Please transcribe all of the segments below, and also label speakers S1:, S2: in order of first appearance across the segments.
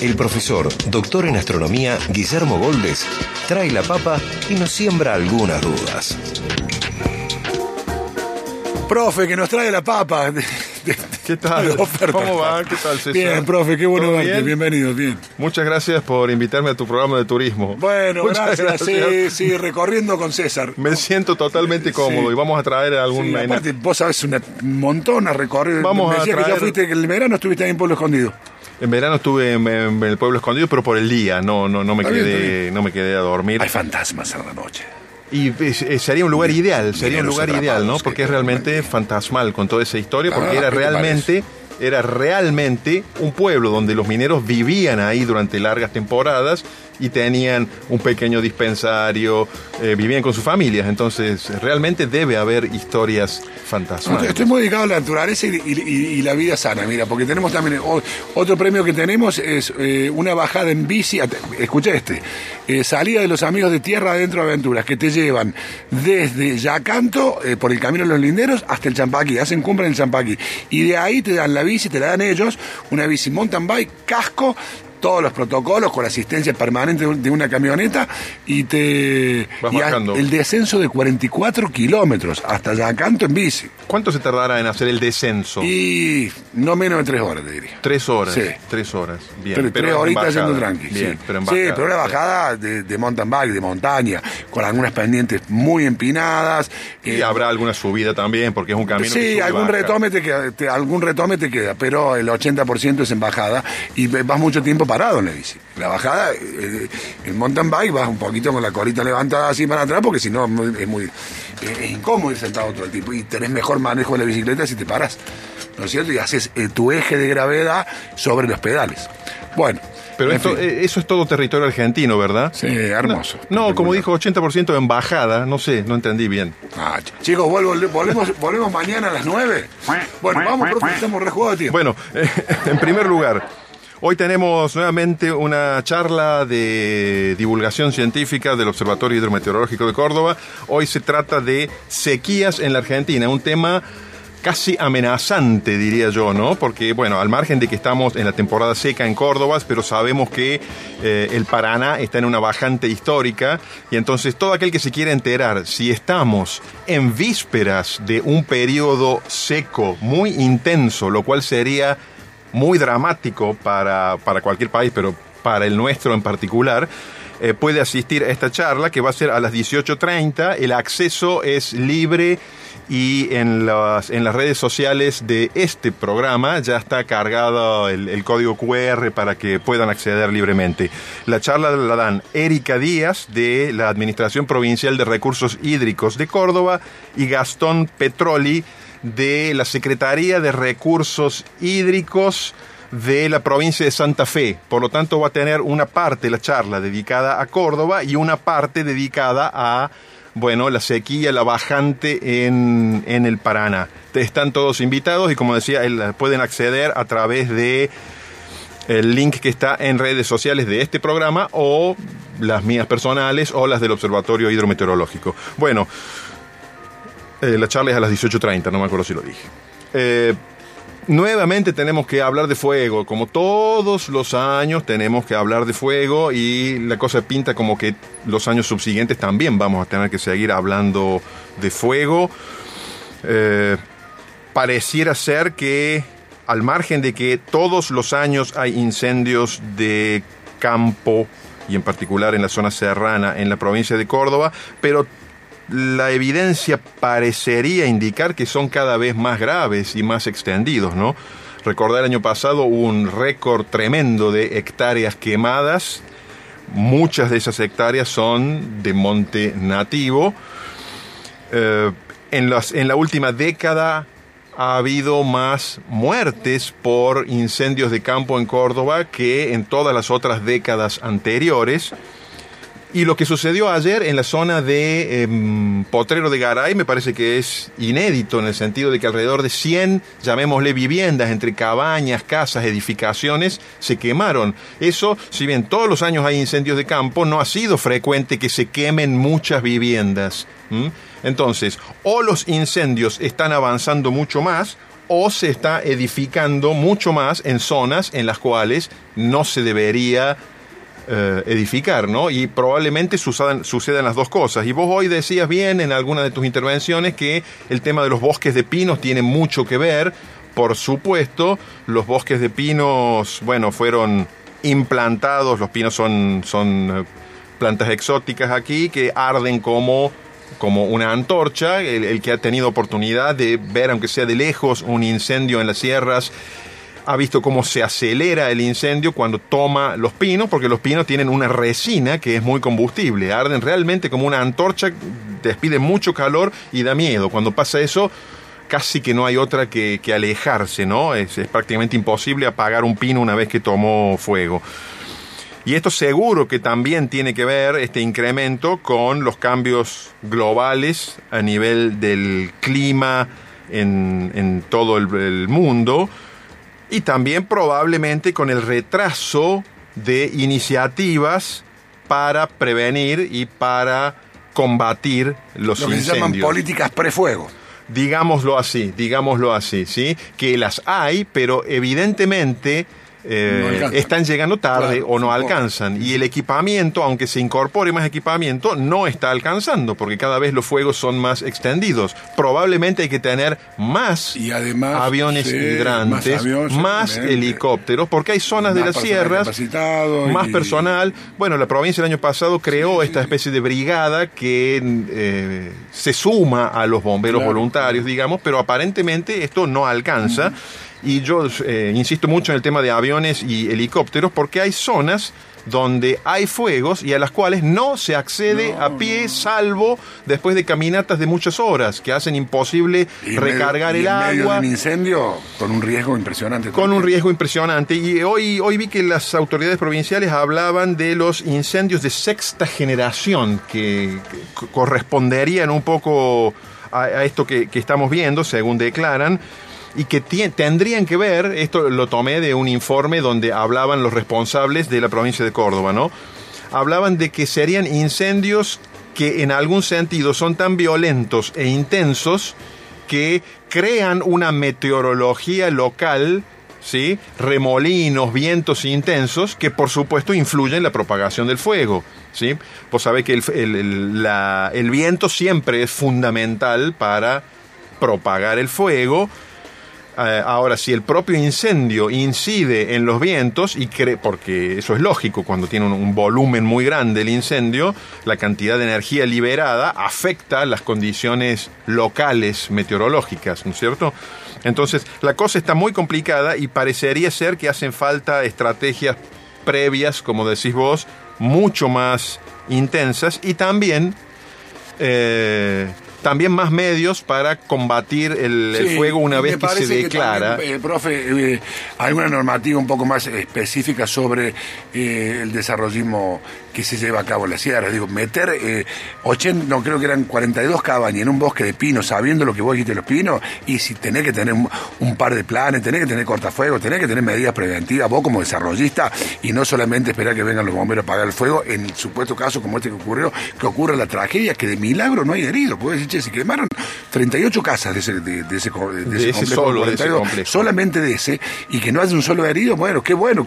S1: el profesor, doctor en astronomía, Guillermo Goldes, trae la papa y nos siembra algunas dudas.
S2: Profe, que nos trae la papa.
S3: ¿Qué tal? ¿Cómo va? ¿Qué tal, César?
S2: Bien, profe, qué bueno
S3: ¿Todo
S2: verte.
S3: bien?
S2: Bienvenido, bien.
S3: Muchas gracias por invitarme a tu programa de turismo.
S2: Bueno, gracias. Sí, sí, recorriendo con César.
S3: Me siento totalmente cómodo
S2: Sí.
S3: y vamos a traer algún...
S2: Sí, aparte, vos sabés una- un montón a recorrer.
S3: Vamos
S2: Me
S3: a
S2: decías que ya
S3: traer-
S2: fuiste, que el verano estuviste ahí en Pueblo Escondido.
S3: En verano estuve en, en el pueblo escondido, pero por el día, no, no, no me
S2: Está bien, está
S3: quedé, no me quedé a dormir.
S2: Hay fantasmas en la noche.
S3: Y eh, sería un lugar ideal, sería un lugar ideal, ¿no? Porque
S2: que-
S3: es realmente fantasmal con toda esa historia, porque era
S2: ¿qué te
S3: realmente, era realmente un pueblo donde los mineros vivían ahí durante largas temporadas y tenían un pequeño dispensario, eh, vivían con sus familias, entonces realmente debe haber historias
S2: No, estoy- muy dedicado a la naturaleza y, y- y- y la vida sana, mira, porque tenemos también otro premio que tenemos es eh, una bajada en bici. Escucha este: eh, salida de los amigos de Tierra Adentro Aventuras que te llevan desde Yacanto eh, por el camino de los linderos hasta el Champaquí, hacen cumbre en el Champaquí y de ahí te dan la bici, te la dan ellos, una bici mountain bike, casco. Todos los protocolos con asistencia permanente de un- de una camioneta y te.
S3: Vas
S2: y a- el descenso de 44 kilómetros hasta Yacanto en bici.
S3: ¿Cuánto se tardará en hacer el descenso?
S2: Y no menos de tres horas, te diría.
S3: Tres horas.
S2: Sí.
S3: Tres horas. Bien.
S2: Tres,
S3: pero
S2: tres horitas yendo tranqui.
S3: Bien,
S2: sí.
S3: pero en
S2: Sí, pero una bajada de, de mountain bike, de montaña, con algunas pendientes muy empinadas.
S3: Y
S2: eh,
S3: habrá alguna subida también, porque es un camino que
S2: Sí,
S3: sube y
S2: algún
S3: baja.
S2: retome, te queda, te- algún retome te queda, pero el 80% es en bajada y vas mucho tiempo parado en la bici. La bajada, eh, en mountain bike vas un poquito con la colita levantada así para atrás porque si no es muy, es, incómodo ir sentado todo el tiempo y tenés mejor manejo de la bicicleta si te paras, ¿no es cierto? Y haces eh, tu eje de gravedad sobre los pedales. Bueno,
S3: Pero esto,
S2: fin.
S3: eh, eso es todo territorio argentino, ¿verdad?
S2: Sí, hermoso.
S3: No, no, como dijo 80% en bajada, no sé, no entendí bien.
S2: Ah, ch- chicos, vuelvo- volvemos, volvemos mañana a las 9. Bueno, vamos, profe, estamos re jugados de tiempo.
S3: Bueno, eh, en primer lugar, hoy tenemos nuevamente una charla de divulgación científica del Observatorio Hidrometeorológico de Córdoba. Hoy se trata de sequías en la Argentina, un tema casi amenazante, diría yo, ¿no? Porque, bueno, al margen de que estamos en la temporada seca en Córdoba, pero sabemos que eh, el Paraná está en una bajante histórica y entonces todo aquel que se quiera enterar si estamos en vísperas de un periodo seco muy intenso, lo cual sería muy dramático para, para cualquier país, pero para el nuestro en particular, eh, puede asistir a esta charla que va a ser a las 18.30. El acceso es libre y en las, en las redes sociales de este programa ya está cargado el, el código QR para que puedan acceder libremente. La charla la dan Erika Díaz de la Administración Provincial de Recursos Hídricos de Córdoba y Gastón Petroli de la Secretaría de Recursos Hídricos de la provincia de Santa Fe. Por lo tanto, va a tener una parte de la charla dedicada a Córdoba y una parte dedicada a, bueno, la sequía, la bajante en, en el Paraná. Están todos invitados y, como decía, pueden acceder a través de el link que está en redes sociales de este programa o las mías personales o las del Observatorio Hidrometeorológico. Bueno, eh, la charla es a las 18.30, no me acuerdo si lo dije. Eh, nuevamente tenemos que hablar de fuego, como todos los años tenemos que hablar de fuego y la cosa pinta como que los años subsiguientes también vamos a tener que seguir hablando de fuego. Eh, pareciera ser que al margen de que todos los años hay incendios de campo y en particular en la zona serrana en la provincia de Córdoba, pero la evidencia parecería indicar que son cada vez más graves y más extendidos, ¿no? Recordar el año pasado hubo un récord tremendo de hectáreas quemadas. Muchas de esas hectáreas son de monte nativo. Eh, en, la última década ha habido más muertes por incendios de campo en Córdoba que en todas las otras décadas anteriores. Y lo que sucedió ayer en la zona de em, Potrero de Garay me parece que es inédito en el sentido de que alrededor de 100, llamémosle viviendas, entre cabañas, casas, edificaciones, se quemaron. Eso, si bien todos los años hay incendios de campo, no ha sido frecuente que se quemen muchas viviendas. Entonces, o los incendios están avanzando mucho más, o se está edificando mucho más en zonas en las cuales no se debería eh, edificar, ¿no? Y probablemente sucedan, las dos cosas. Y vos hoy decías bien en alguna de tus intervenciones que el tema de los bosques de pinos tiene mucho que ver. Por supuesto, los bosques de pinos, bueno, fueron implantados, los pinos son, son eh, plantas exóticas aquí que arden como como una antorcha, el, que ha tenido oportunidad de ver, aunque sea de lejos, un incendio en las sierras, ha visto cómo se acelera el incendio cuando toma los pinos, porque los pinos tienen una resina que es muy combustible, arden realmente como una antorcha, despiden mucho calor y da miedo. Cuando pasa eso, casi que no hay otra que, alejarse, ¿no? Es prácticamente imposible apagar un pino una vez que tomó fuego. Y esto seguro que también tiene que ver, este incremento, con los cambios globales a nivel del clima en, todo el, mundo y también probablemente con el retraso de iniciativas para prevenir y para combatir los
S2: Lo que
S3: incendios.
S2: se llaman políticas prefuego.
S3: Digámoslo así, digámoslo así, ¿sí? Que las hay, pero evidentemente eh, están llegando tarde o no alcanzan. Y el equipamiento, aunque se incorpore más equipamiento, no está alcanzando porque cada vez los fuegos son más extendidos. Probablemente hay que tener más
S2: y además,
S3: aviones hidrantes, más, helicópteros, porque hay zonas de las sierras, más personal. Bueno, la provincia el año pasado creó esta especie de brigada que eh, se suma a los bomberos voluntarios, digamos, pero aparentemente esto no alcanza. Y yo eh, insisto mucho en el tema de aviones y helicópteros porque hay zonas donde hay fuegos y a las cuales no se accede a pie salvo después de caminatas de muchas horas que hacen imposible recargar el agua.
S2: un incendio con un riesgo impresionante.
S3: Con un riesgo impresionante. Y hoy, hoy vi que las autoridades provinciales hablaban de los incendios de sexta generación que, corresponderían un poco a, esto que estamos viendo, según declaran y que tendrían que ver, esto lo tomé de un informe donde hablaban los responsables de la provincia de Córdoba, ¿no? Hablaban de que serían incendios que en algún sentido son tan violentos e intensos que crean una meteorología local, ¿sí? remolinos, vientos intensos, que por supuesto influyen en la propagación del fuego. ¿sí? Vos sabés que el, el viento siempre es fundamental para propagar el fuego, eh, ahora, si el propio incendio incide en los vientos, y cree, porque eso es lógico, cuando tiene un, volumen muy grande el incendio, la cantidad de energía liberada afecta las condiciones locales meteorológicas, ¿no es cierto? Entonces, la cosa está muy complicada y parecería ser que hacen falta estrategias previas, como decís vos, mucho más intensas y también eh, también más medios para combatir el, fuego una vez que se declara.
S2: Que eh, profe, eh, alguna normativa un poco más específica sobre eh, el desarrollismo que se lleva a cabo en la sierra. Digo, meter 80, no creo que eran 42 cabañas en un bosque de pinos, sabiendo lo que vos dijiste los pinos, y si tenés que tener un, par de planes, tenés que tener cortafuegos, tenés que tener medidas preventivas, vos como desarrollista, y no solamente esperar que vengan los bomberos a apagar el fuego, en el supuesto caso como este que ocurrió, que ocurra la tragedia, que de milagro no hay heridos. Puedes decir, se quemaron 38 casas de ese, de, ese, de ese, solo, solamente de ese, y que no haya un solo herido, bueno, qué bueno,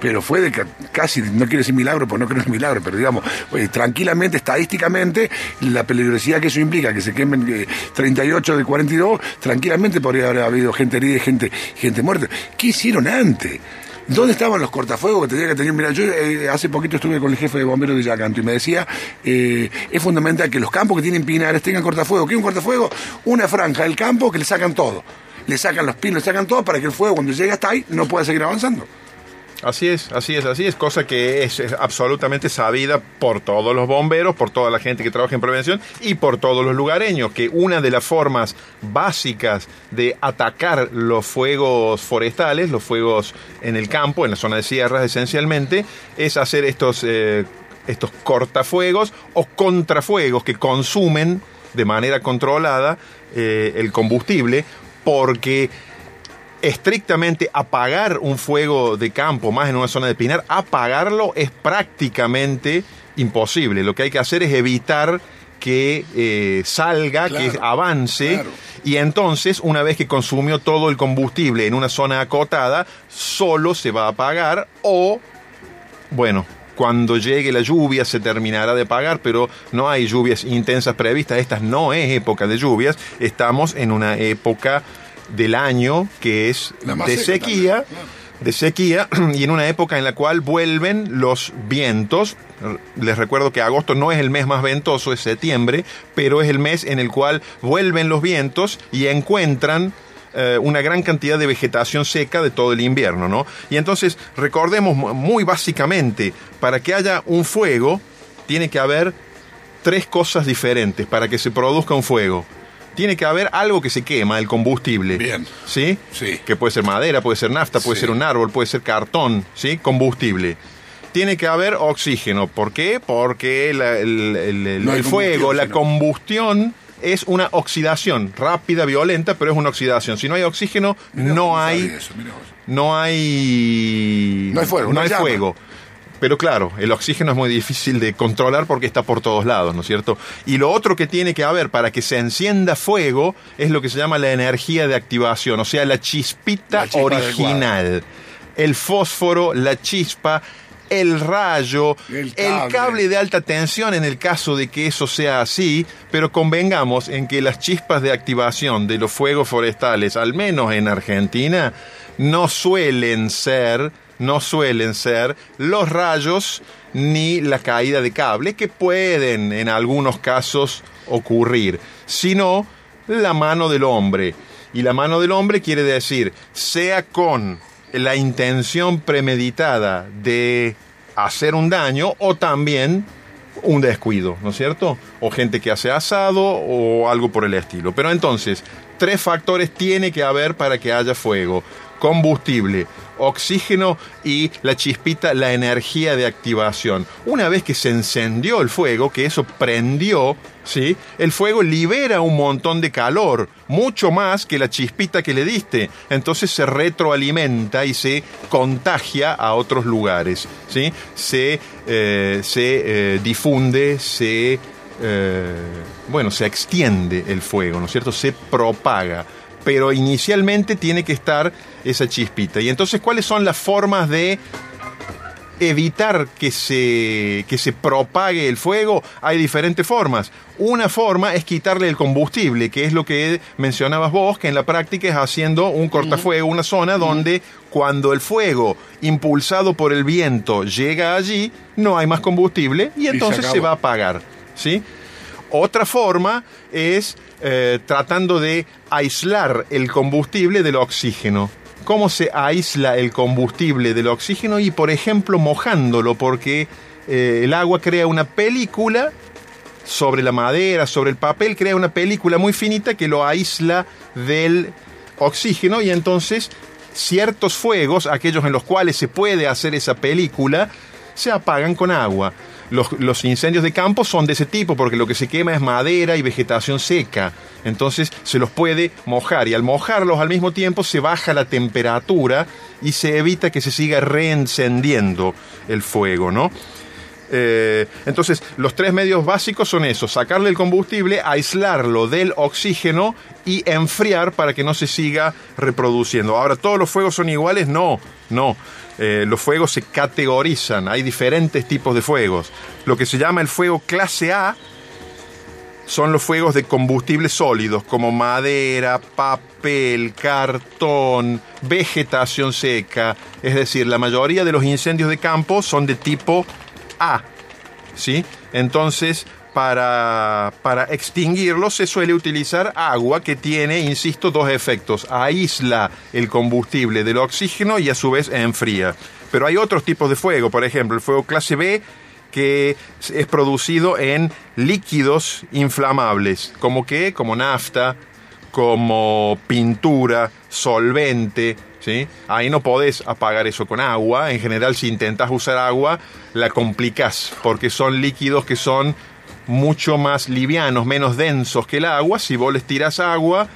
S2: pero fue de casi, no quiero decir milagro, porque no creo en milagro, pero digamos, tranquilamente, estadísticamente, la peligrosidad que eso implica, que se quemen 38 eh, de 42, tranquilamente podría haber habido gente herida y gente, gente muerta. ¿Qué hicieron antes? ¿Dónde estaban los cortafuegos que tenía que tener? Mira, yo eh, hace poquito estuve con el jefe de bomberos de Yacanto y me decía, eh, es fundamental que los campos que tienen pinares tengan cortafuegos. ¿Qué es un cortafuego? Una franja del campo que le sacan todo. Le sacan los pinos, le sacan todo para que el fuego cuando llegue hasta ahí no pueda seguir avanzando.
S3: Así es, así es, así es, cosa que es, absolutamente sabida por todos los bomberos, por toda la gente que trabaja en prevención y por todos los lugareños, que una de las formas básicas de atacar los fuegos forestales, los fuegos en el campo, en la zona de sierras esencialmente, es hacer estos, eh, estos cortafuegos o contrafuegos que consumen de manera controlada eh, el combustible, porque estrictamente apagar un fuego de campo, más en una zona de pinar, apagarlo es prácticamente imposible. Lo que hay que hacer es evitar que eh, salga,
S2: Claro,
S3: que avance.
S2: claro.
S3: Y entonces, una vez que consumió todo el combustible en una zona acotada, solo se va a apagar o, bueno, cuando llegue la lluvia se terminará de apagar, pero no hay lluvias intensas previstas. Esta no es época de lluvias, estamos en una época del año que es de sequía de sequía y en una época en la cual vuelven los vientos. Les recuerdo que agosto no es el mes más ventoso, es septiembre, pero es el mes en el cual vuelven los vientos y encuentran eh, una gran cantidad de vegetación seca de todo el invierno, ¿no? Y entonces recordemos mu- muy básicamente, para que haya un fuego, tiene que haber tres cosas diferentes para que se produzca un fuego. Tiene que haber algo que se quema, el combustible.
S2: Bien.
S3: ¿Sí?
S2: Sí.
S3: Que puede ser madera, puede ser nafta, puede
S2: Sí.
S3: ser un árbol, puede ser cartón, ¿sí? Combustible. Tiene que haber oxígeno. ¿Por qué? Porque la- el, el-
S2: No
S3: fuego, la
S2: sino-
S3: combustión es una oxidación rápida, violenta, pero es una oxidación. Si no hay oxígeno,
S2: Mirá,
S3: no hay,
S2: eso,
S3: no hay,
S2: No hay fuego, no
S3: hay
S2: llama.
S3: fuego. Pero claro, el oxígeno es muy difícil de controlar porque está por todos lados, ¿no es cierto? Y lo otro que tiene que haber para que se encienda fuego es lo que se llama la energía de activación, o sea, la chispita
S2: La
S3: original. El fósforo, la chispa, el rayo,
S2: El cable
S3: de alta tensión en el caso de que eso sea así, pero convengamos en que las chispas de activación de los fuegos forestales, al menos en Argentina, no suelen ser, no suelen ser los rayos ni la caída de cable que pueden en algunos casos ocurrir, sino la mano del hombre. Y la mano del hombre quiere decir, sea con la intención premeditada de hacer un daño o también un descuido, ¿no es cierto? O gente que hace asado o algo por el estilo. Pero entonces, tres factores tiene que haber para que haya fuego. Combustible, oxígeno y la chispita, la energía de activación. Una vez que se encendió el fuego, que eso prendió, ¿sí? El fuego libera un montón de calor, mucho más que la chispita que le diste. Entonces se retroalimenta y se contagia a otros lugares, ¿sí? Se, eh, se eh, difunde, se... eh, bueno, se extiende el fuego, ¿no es cierto? Se propaga. Pero inicialmente tiene que estar esa chispita. Y entonces, ¿cuáles son las formas de evitar que se, que se propague el fuego, hay diferentes formas. Una forma es quitarle el combustible, que es lo que mencionabas vos, que en la práctica es haciendo un cortafuego, una zona donde cuando el fuego, impulsado por el viento, llega allí, no hay más combustible y entonces se, va a apagar. ¿sí? Otra forma es eh, tratando de aislar el combustible del oxígeno. ¿Cómo se aísla el combustible del oxígeno? Y por ejemplo mojándolo, porque eh, el agua crea una película sobre la madera, sobre el papel, crea una película muy finita que lo aísla del oxígeno y entonces ciertos fuegos, aquellos en los cuales se puede hacer esa película, se apagan con agua. Los, incendios de campo son de ese tipo porque lo que se quema es madera y vegetación seca. Entonces se los puede mojar y al mojarlos al mismo tiempo se baja la temperatura y se evita que se siga reencendiendo el fuego, ¿no? Eh, entonces, los tres medios básicos son esos: sacarle el combustible, aislarlo del oxígeno y enfriar para que no se siga reproduciendo. Ahora, ¿todos los fuegos son iguales? No, no. Eh, los fuegos se categorizan, hay diferentes tipos de fuegos. Lo que se llama el fuego clase A son los fuegos de combustibles sólidos, como madera, papel, cartón, vegetación seca. Es decir, la mayoría de los incendios de campo son de tipo A. ¿Sí? Entonces, para, para extinguirlos se suele utilizar agua que tiene, insisto, dos efectos. Aísla el combustible del oxígeno y a su vez enfría. Pero hay otros tipos de fuego, por ejemplo, el fuego clase B que es producido en líquidos inflamables, como que, como nafta, como pintura, solvente, ¿sí? Ahí no podés apagar eso con agua. En general, si intentas usar agua, la complicás, porque son líquidos que son mucho más livianos, menos densos que el agua. Si vos les tiras agua,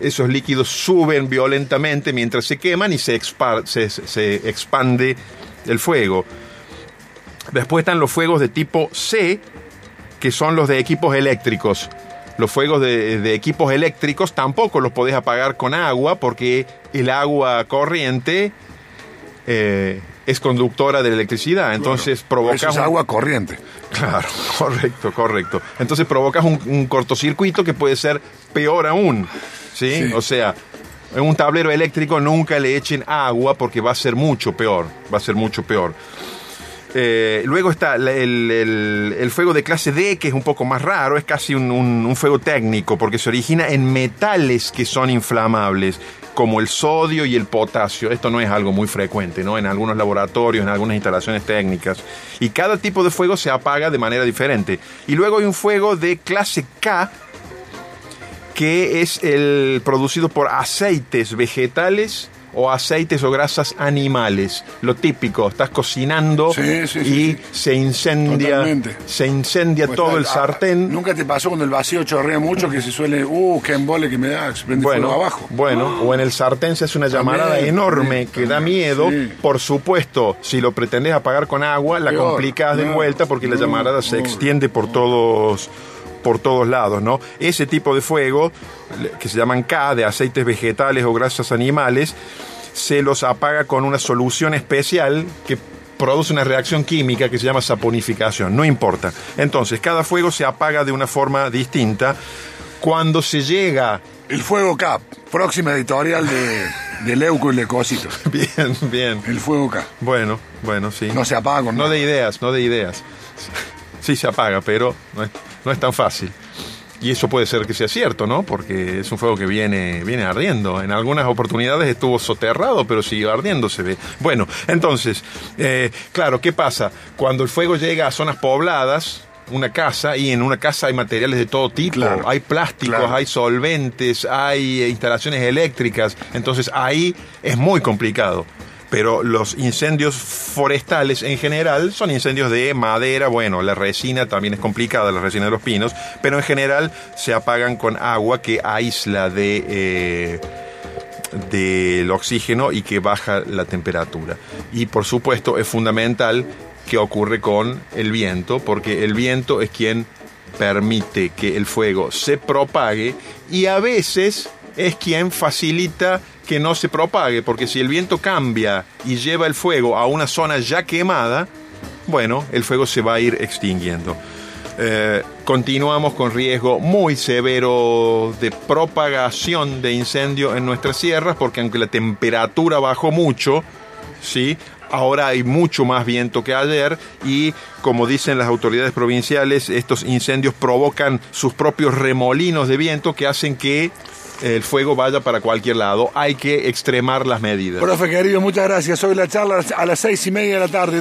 S3: esos líquidos suben violentamente mientras se queman y se, se, se expande el fuego. Después están los fuegos de tipo C, que son los de equipos eléctricos. Los fuegos de, equipos eléctricos tampoco los podés apagar con agua porque el agua corriente eh, es conductora de electricidad. Entonces provoca.
S2: Eso es agua corriente.
S3: Claro, correcto, correcto. Entonces provocas un, cortocircuito que puede ser peor aún. ¿sí? O sea, en un tablero eléctrico nunca le echen agua porque va a ser mucho peor. Va a ser mucho peor. Eh, luego está el, fuego de clase D, que es un poco más raro, es casi un, fuego técnico, porque se origina en metales que son inflamables, como el sodio y el potasio. Esto no es algo muy frecuente, ¿no? En algunos laboratorios, en algunas instalaciones técnicas. Y cada tipo de fuego se apaga de manera diferente. Y luego hay un fuego de clase K, que es el producido por aceites vegetales o aceites o grasas animales. Lo típico, estás cocinando y se incendia, se incendia pues todo el sartén.
S2: ¿Nunca te pasó cuando el vacío chorrea mucho que se suele, uh, qué embole que me da, bueno, abajo?
S3: Bueno, o en el sartén se hace una llamarada enorme que da miedo. Por supuesto, si lo pretendes apagar con agua, la complicas de vuelta porque la llamarada se extiende por todos por todos lados, ¿no? Ese tipo de fuego, que se llaman K, de aceites vegetales o grasas animales, se los apaga con una solución especial que produce una reacción química que se llama saponificación, no importa. Entonces, cada fuego se apaga de una forma distinta. Cuando se llega...
S2: El fuego K, próxima editorial de, de Leuco y Lecosito.
S3: Bien, bien.
S2: El fuego K.
S3: Bueno, bueno, sí.
S2: No se apaga con
S3: No de ideas, no de ideas. Sí se apaga, pero no es, no es tan fácil. Y eso puede ser que sea cierto, ¿no? Porque es un fuego que viene, viene ardiendo. En algunas oportunidades estuvo soterrado, pero siguió ardiendo, se ve. Bueno, entonces, eh, claro, ¿qué pasa? Cuando el fuego llega a zonas pobladas, una casa y en una casa hay materiales de todo tipo, hay plásticos, hay solventes, hay instalaciones eléctricas, entonces ahí es muy complicado pero los incendios forestales en general son incendios de madera, bueno, la resina también es complicada, la resina de los pinos, pero en general se apagan con agua que aísla de... Eh, del oxígeno y que baja la temperatura. Y por supuesto es fundamental que ocurre con el viento, porque el viento es quien permite que el fuego se propague y a veces es quien facilita que no se propague, porque si el viento cambia y lleva el fuego a una zona ya quemada, bueno, el fuego se va a ir extinguiendo. Eh, continuamos con riesgo muy severo de propagación de incendio en nuestras sierras, porque aunque la temperatura bajó mucho, ¿sí? ahora hay mucho más viento que ayer y como dicen las autoridades provinciales, estos incendios provocan sus propios remolinos de viento que hacen que el fuego vaya para cualquier lado. Hay que extremar las medidas.
S2: Profe querido, muchas gracias. Hoy la charla a las seis y media de la tarde.